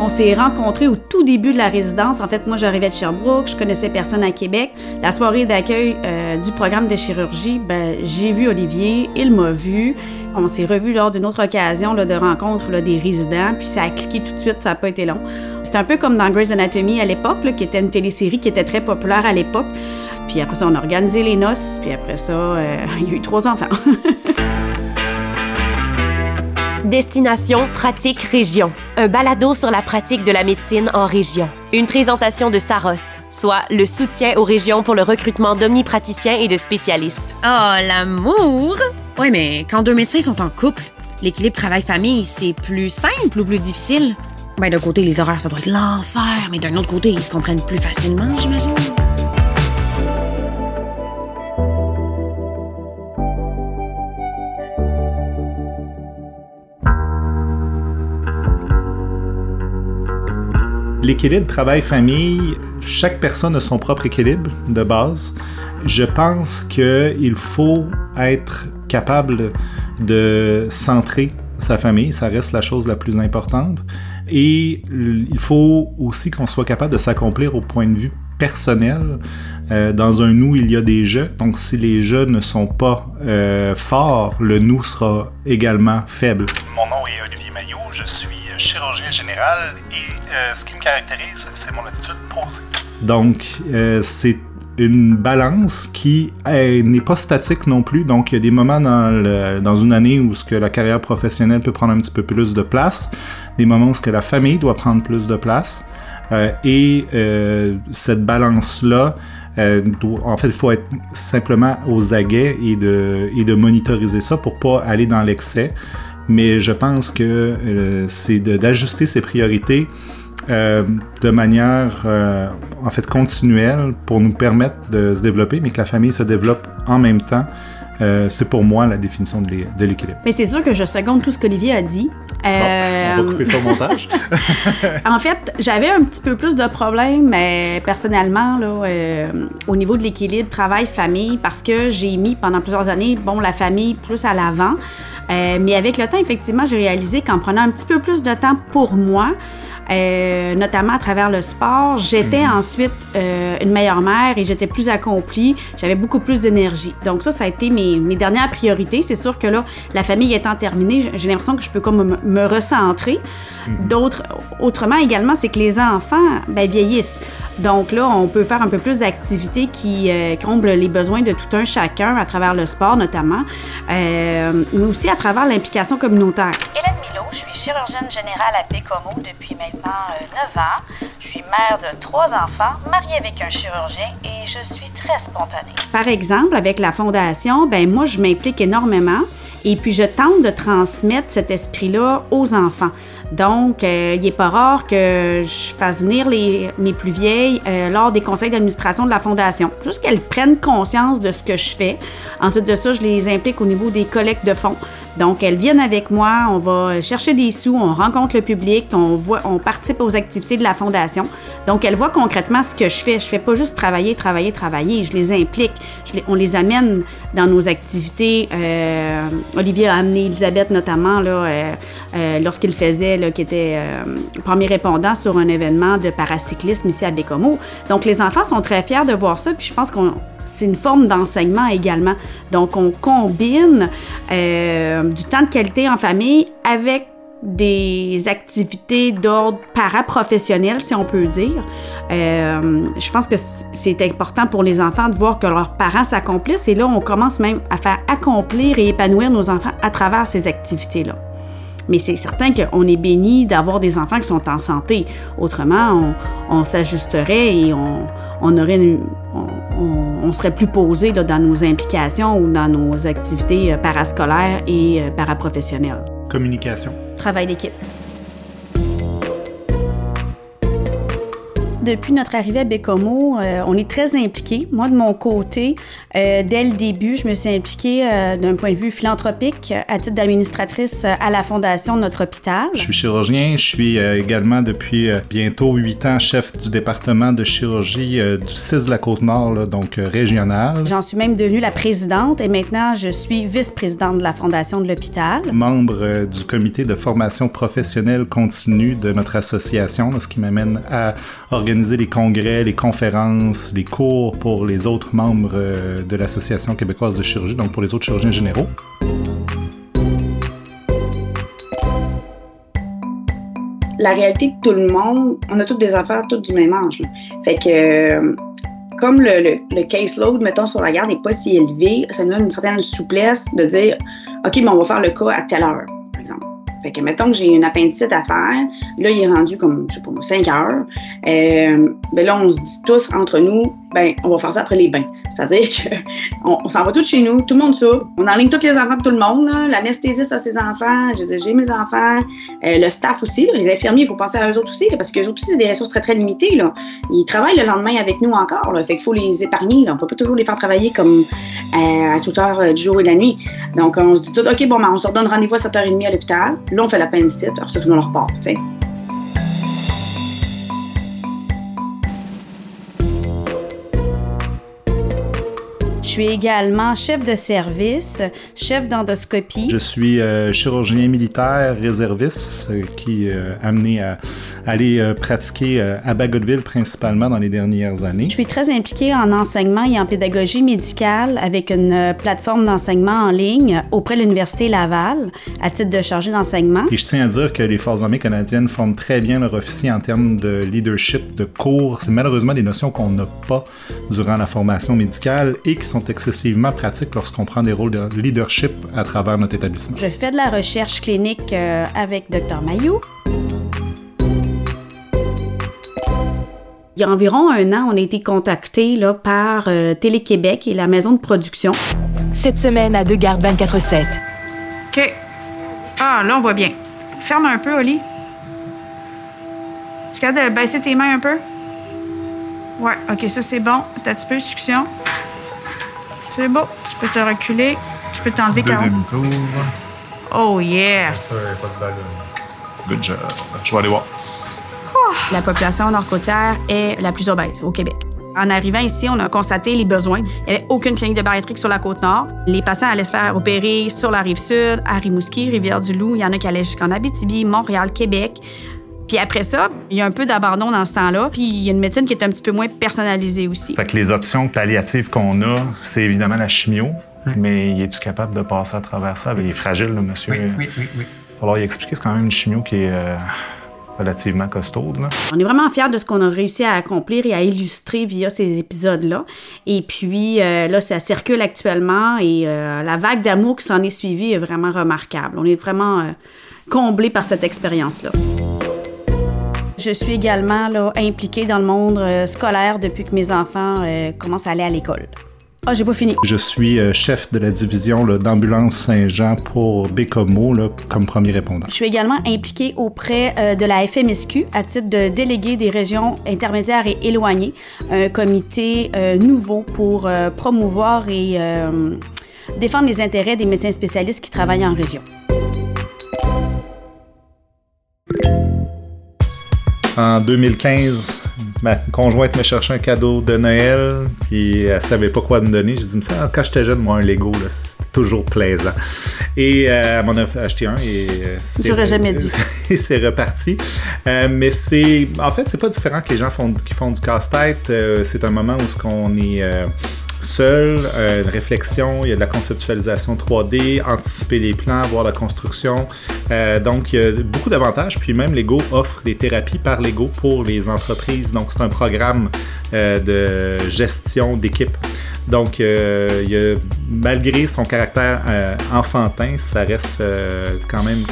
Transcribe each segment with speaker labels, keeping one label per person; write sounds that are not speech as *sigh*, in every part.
Speaker 1: On s'est rencontrés au tout début de la résidence. En fait, moi, j'arrivais de Sherbrooke, je connaissais personne à Québec. La soirée d'accueil euh, du programme de chirurgie, ben, j'ai vu Olivier, il m'a vu. On s'est revus lors d'une autre occasion là, de rencontre là, des résidents, puis ça a cliqué tout de suite, ça n'a pas été long. C'était un peu comme dans Grey's Anatomy à l'époque, qui était une télésérie qui était très populaire à l'époque. Puis après ça, on a organisé les noces, puis après ça, euh, *laughs* il y a eu trois enfants. *laughs*
Speaker 2: Destination Pratique Région, un balado sur la pratique de la médecine en région. Une présentation de Saros, soit le soutien aux régions pour le recrutement d'omnipraticiens et de spécialistes.
Speaker 3: Oh, l'amour! Ouais, mais quand deux médecins sont en couple, l'équilibre travail-famille, c'est plus simple ou plus difficile? Ben, d'un côté, les horaires, ça doit être l'enfer, mais d'un autre côté, ils se comprennent plus facilement, j'imagine.
Speaker 4: L'équilibre travail-famille, chaque personne a son propre équilibre de base. Je pense qu'il faut être capable de centrer sa famille, ça reste la chose la plus importante. Et il faut aussi qu'on soit capable de s'accomplir au point de vue personnel. Euh, dans un nous, il y a des jeux. Donc, si les jeux ne sont pas euh, forts, le nous sera également faible.
Speaker 5: Mon nom est Olivier Je suis chirurgien général et euh, ce qui me caractérise, c'est mon attitude posée.
Speaker 4: Donc, euh, c'est une balance qui n'est pas statique non plus. Donc, il y a des moments dans, une année où ce que la carrière professionnelle peut prendre un petit peu plus de place, des moments où ce que la famille doit prendre plus de place. Euh, et cette balance-là, en fait, il faut être simplement aux aguets et de, et de monitoriser ça pour pas aller dans l'excès mais je pense que euh, c'est d'ajuster ses priorités euh, de manière euh, en fait continuelle pour nous permettre de se développer, mais que la famille se développe en même temps. c'est pour moi la définition de l'équilibre.
Speaker 1: Mais c'est sûr que je seconde tout ce qu'Olivier a dit.
Speaker 4: Bon, on va couper ça au montage. *laughs*
Speaker 1: en fait, j'avais un petit peu plus de problèmes mais personnellement là, au niveau de l'équilibre travail-famille parce que j'ai mis pendant plusieurs années bon la famille plus à l'avant. Euh, mais avec le temps, effectivement, j'ai réalisé qu'en prenant un petit peu plus de temps pour moi, euh, notamment à travers le sport. J'étais mhm. ensuite euh, une meilleure mère et j'étais plus accomplie. J'avais beaucoup plus d'énergie. Donc ça, ça a été mes, mes dernières priorités. C'est sûr que là, la famille étant terminée, j'ai l'impression que je peux comme me, recentrer. Mhm. D'autres, autrement également, c'est que les enfants ben, vieillissent. Donc là, on peut faire un peu plus d'activités qui euh, comblent les besoins de tout un chacun à travers le sport notamment, mais aussi à travers l'implication communautaire.
Speaker 6: Hélène Milo, je suis chirurgienne générale à Bécomo depuis maintenant 9 ans. Je suis mère de trois enfants, mariée avec un chirurgien et je suis très spontanée.
Speaker 1: Par exemple, avec la fondation, ben moi, je m'implique énormément et puis je tente de transmettre cet esprit-là aux enfants. Donc, euh, il n'est pas rare que je fasse venir mes plus vieilles euh, lors des conseils d'administration de la Fondation, juste qu'elles prennent conscience de ce que je fais. Ensuite de ça, je les implique au niveau des collectes de fonds. Donc, elles viennent avec moi, on va chercher des sous, on rencontre le public, on, participe aux activités de la Fondation. Donc, elles voient concrètement ce que je fais. Je fais pas juste travailler, travailler, travailler. Je les implique. on les amène dans nos activités. Euh, Olivier a amené Elisabeth notamment là, euh, euh, lorsqu'il faisait, là, qui était premier répondant sur un événement de paracyclisme ici à Bécomo. Donc, les enfants sont très fiers de voir ça. Puis, je pense qu'on c'est une forme d'enseignement également. Donc, on combine du temps de qualité en famille avec des activités d'ordre paraprofessionnel, si on peut dire. Euh, je pense que c'est important pour les enfants de voir que leurs parents s'accomplissent et là, on commence même à faire accomplir et épanouir nos enfants à travers ces activités-là. Mais c'est certain qu'on est béni d'avoir des enfants qui sont en santé. Autrement, on, s'ajusterait et on, on, serait plus posé dans nos implications ou dans nos activités euh, parascolaires et euh, paraprofessionnelles.
Speaker 4: Communication.
Speaker 1: Travail d'équipe. depuis notre arrivée à Bécomo, euh, on est très impliqués. Moi, de mon côté, euh, dès le début, je me suis impliquée euh, d'un point de vue philanthropique à titre d'administratrice à la fondation de notre hôpital.
Speaker 4: Je suis chirurgien. Je suis également depuis bientôt huit ans chef du département de chirurgie du 6 de la Côte-Nord, donc régional.
Speaker 1: J'en suis même devenue la présidente et maintenant, je suis vice-présidente de la fondation de l'hôpital.
Speaker 4: Membre du comité de formation professionnelle continue de notre association, ce qui m'amène à organiser les congrès, les conférences, les cours pour les autres membres euh, de l'Association québécoise de chirurgie, donc pour les autres chirurgiens généraux.
Speaker 7: La réalité de tout le monde, on a toutes des affaires toutes du même âge. Fait que euh, comme le, le, caseload, mettons, sur la garde n'est pas si élevé, ça nous donne une certaine souplesse de dire OK, mais on va faire le cas à telle heure. Fait que, mettons que j'ai une appendicite à faire, là, il est rendu comme, je sais pas, 5 heures. Euh, ben là, on se dit tous entre nous, ben, on va faire ça après les bains. C'est-à-dire *laughs* qu'on on, s'en va tous chez nous, tout le monde ça. On enligne tous les enfants de tout le monde. L'anesthésiste a ses enfants, j'ai mes enfants, euh, le staff aussi. les infirmiers, il faut penser à eux aussi, parce qu'eux autres aussi, c'est des ressources très, très limitées. Là. Ils travaillent le lendemain avec nous encore. Fait qu'il faut les épargner. Là. On peut pas toujours les faire travailler comme euh, à toute heure du jour et de la nuit. Donc, on se dit tout, OK, bon, ben, on se redonne rendez-vous à 7h30 à l'hôpital. Là, on fait l'appendicite. Alors, ça, tout le monde repart, tu sais.
Speaker 1: Suis également chef de service, chef d'endoscopie.
Speaker 4: Je suis euh, chirurgien militaire réserviste euh, qui euh, amené à aller pratiquer à Bagotville principalement dans les dernières années.
Speaker 1: Je suis très impliquée en enseignement et en pédagogie médicale avec une plateforme d'enseignement en ligne auprès de l'Université Laval à titre de chargé d'enseignement.
Speaker 4: Et je tiens à dire que les Forces armées canadiennes forment très bien leur officier en termes de leadership, de cours. C'est malheureusement des notions qu'on n'a pas durant la formation médicale et qui sont excessivement pratiques lorsqu'on prend des rôles de leadership à travers notre établissement.
Speaker 1: Je fais de la recherche clinique euh, avec Dr Mayou. Il y a environ un an, on a été contacté là, par euh, Télé-Québec et la maison de production.
Speaker 8: Cette semaine à Deux Gardes 24-7.
Speaker 1: OK. Ah, là, on voit bien. Ferme un peu, Oli. Tu es de baisser tes mains un peu? Ouais, OK, ça c'est bon. Un petit peu, succion? C'est beau. Tu peux te reculer. Tu peux t'enlever
Speaker 4: Deuxième tour.
Speaker 1: Oh yes!
Speaker 4: Good job. Je vais aller voir.
Speaker 1: Oh. La population nord-côtière est la plus obèse au Québec. En arrivant ici, on a constaté les besoins. Il n'y avait aucune clinique de bariatrique sur la côte nord. Les patients allaient se faire opérer sur la rive sud, à Rimouski, Rivière-du-Loup. Il y en a qui allaient jusqu'en Abitibi, Montréal, Québec. Puis après ça, il y a un peu d'abandon dans ce temps-là. Puis il y a une médecine qui est un petit peu moins personnalisée aussi.
Speaker 4: Fait que les options palliatives qu'on a, c'est évidemment la chimio. Mais il est-tu capable de passer à travers ça? Il est fragile, le monsieur.
Speaker 9: Oui, oui, oui. oui.
Speaker 4: Alors, il expliquer, c'est quand même une chimio qui est euh, relativement costaude.
Speaker 1: On est vraiment fiers de ce qu'on a réussi à accomplir et à illustrer via ces épisodes-là. Et puis, euh, là, ça circule actuellement et euh, la vague d'amour qui s'en est suivie est vraiment remarquable. On est vraiment comblés par cette expérience-là. Je suis également là, impliquée dans le monde euh, scolaire depuis que mes enfants euh, commencent à aller à l'école. Ah, j'ai pas fini.
Speaker 4: Je suis euh, chef de la division d'ambulance Saint-Jean pour Bécomo là, comme premier répondant.
Speaker 1: Je suis également impliquée auprès de la FMSQ à titre de délégué des régions intermédiaires et éloignées, un comité nouveau pour promouvoir et défendre les intérêts des médecins spécialistes qui travaillent en région.
Speaker 4: En 2015, ma conjointe me cherchait un cadeau de Noël, puis elle savait pas quoi me donner. J'ai dit, ça, quand j'étais jeune, moi, un Lego, c'était toujours plaisant. Et euh, elle m'en a acheté un et euh,
Speaker 1: J'aurais jamais dit. *laughs*
Speaker 4: c'est reparti. Euh, mais c'est, en fait, c'est pas différent que les gens font, qui font du casse-tête. c'est un moment où ce qu'on est seul, euh, une réflexion, il y a de la conceptualisation 3D, anticiper les plans, voir la construction. Euh, donc, il y a beaucoup d'avantages. Puis même Lego offre des thérapies par Lego pour les entreprises. Donc, c'est un programme euh, de gestion d'équipe. Donc, il y a, malgré son caractère enfantin, ça reste quand même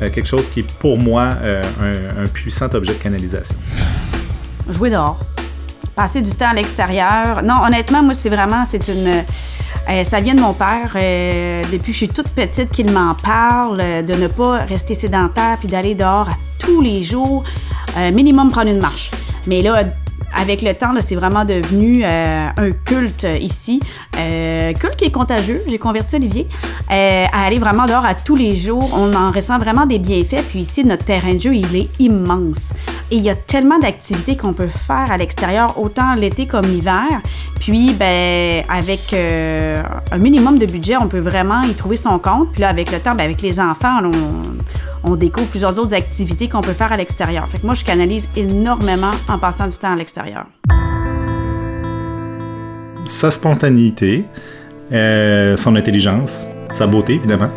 Speaker 4: quelque chose qui est pour moi un, un puissant objet de canalisation.
Speaker 1: Jouer dehors passer du temps à l'extérieur. Non, honnêtement, moi, c'est vraiment, c'est une. Euh, ça vient de mon père. Euh, depuis que je suis toute petite qu'il m'en parle, euh, de ne pas rester sédentaire puis d'aller dehors à tous les jours, minimum prendre une marche. Mais là, avec le temps, c'est vraiment devenu euh, un culte ici. Euh, culte qui est contagieux. J'ai converti Olivier euh, à aller vraiment dehors à tous les jours. On en ressent vraiment des bienfaits. Puis ici, notre terrain de jeu, il est immense. Et il y a tellement d'activités qu'on peut faire à l'extérieur, autant l'été comme l'hiver. Puis, ben, avec euh, un minimum de budget, on peut vraiment y trouver son compte. Puis là, avec le temps, ben, avec les enfants, on, on découvre plusieurs autres activités qu'on peut faire à l'extérieur. Fait que moi, je canalise énormément en passant du temps à l'extérieur.
Speaker 4: Sa spontanéité, euh, son intelligence, sa beauté, évidemment.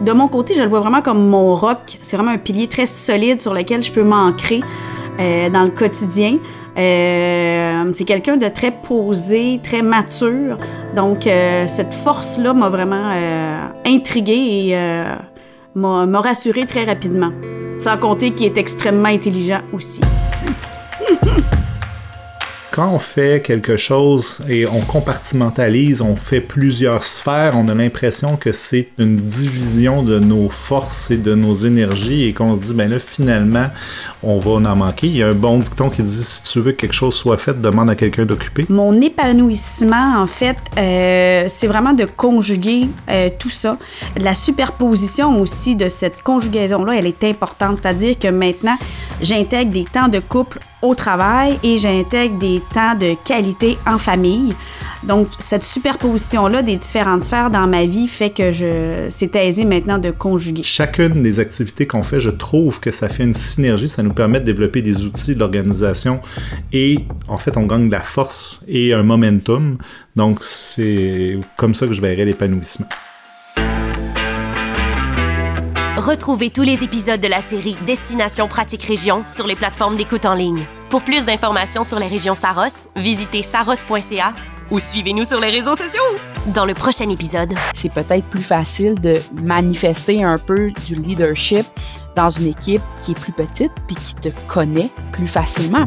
Speaker 1: De mon côté, je le vois vraiment comme mon rock. C'est vraiment un pilier très solide sur lequel je peux m'ancrer euh, dans le quotidien. Euh, c'est quelqu'un de très posé, très mature. Donc, euh, cette force-là m'a vraiment euh, intriguée et euh, m'a m'a rassurée très rapidement. Sans compter qu'il est extrêmement intelligent aussi. *laughs*
Speaker 4: Quand on fait quelque chose et on compartimentalise, on fait plusieurs sphères, on a l'impression que c'est une division de nos forces et de nos énergies et qu'on se dit, ben là, finalement, on va en manquer. Il y a un bon dicton qui dit, si tu veux que quelque chose soit fait, demande à quelqu'un d'occuper.
Speaker 1: Mon épanouissement, en fait, euh, c'est vraiment de conjuguer euh, tout ça. La superposition aussi de cette conjugaison-là, elle est importante. C'est-à-dire que maintenant, j'intègre des temps de couple au travail et j'intègre des temps de qualité en famille. Donc, cette superposition-là des différentes sphères dans ma vie fait que je, c'est aisé maintenant de conjuguer.
Speaker 4: Chacune des activités qu'on fait, je trouve que ça fait une synergie, ça nous permet de développer des outils de l'organisation et en fait, on gagne de la force et un momentum. Donc, c'est comme ça que je verrais l'épanouissement.
Speaker 2: Retrouvez tous les épisodes de la série Destination Pratique Région sur les plateformes d'écoute en ligne. Pour plus d'informations sur les régions Saros, visitez saros.ca ou suivez-nous sur les réseaux sociaux. Dans le prochain épisode,
Speaker 9: c'est peut-être plus facile de manifester un peu du leadership dans une équipe qui est plus petite puis qui te connaît plus facilement.